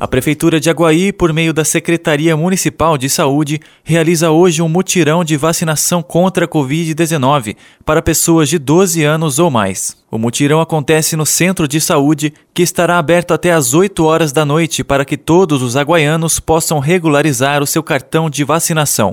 A Prefeitura de Aguaí, por meio da Secretaria Municipal de Saúde, realiza hoje um mutirão de vacinação contra a Covid-19 para pessoas de 12 anos ou mais. O mutirão acontece no Centro de Saúde, que estará aberto até às 8 horas da noite para que todos os aguaianos possam regularizar o seu cartão de vacinação.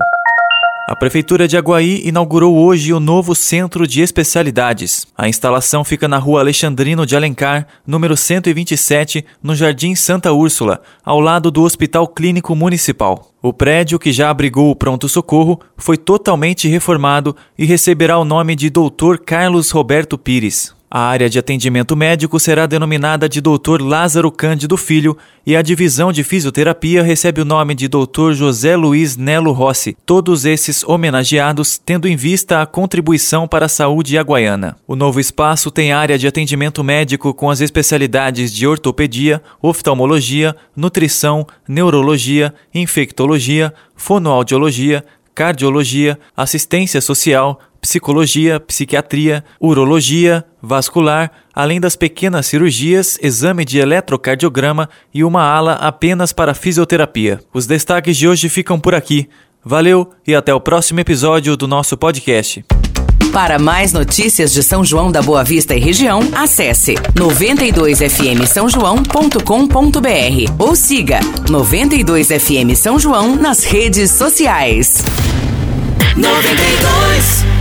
A Prefeitura de Aguaí inaugurou hoje o novo Centro de Especialidades. A instalação fica na rua Alexandrino de Alencar, número 127, no Jardim Santa Úrsula, ao lado do Hospital Clínico Municipal. O prédio, que já abrigou o pronto-socorro, foi totalmente reformado e receberá o nome de Dr. Carlos Roberto Pires. A área de atendimento médico será denominada de Dr. Lázaro Cândido Filho e a divisão de fisioterapia recebe o nome de Dr. José Luiz Nelo Rossi, todos esses homenageados tendo em vista a contribuição para a saúde aguaiana. O novo espaço tem área de atendimento médico com as especialidades de ortopedia, oftalmologia, nutrição, neurologia, infectologia, fonoaudiologia, cardiologia, assistência social, psicologia, psiquiatria, urologia, vascular, além das pequenas cirurgias, exame de eletrocardiograma e uma ala apenas para fisioterapia. Os destaques de hoje ficam por aqui. Valeu e até o próximo episódio do nosso podcast. Para mais notícias de São João da Boa Vista e região, acesse 92fm São João.com.br ou siga 92 FM São João nas redes sociais. 92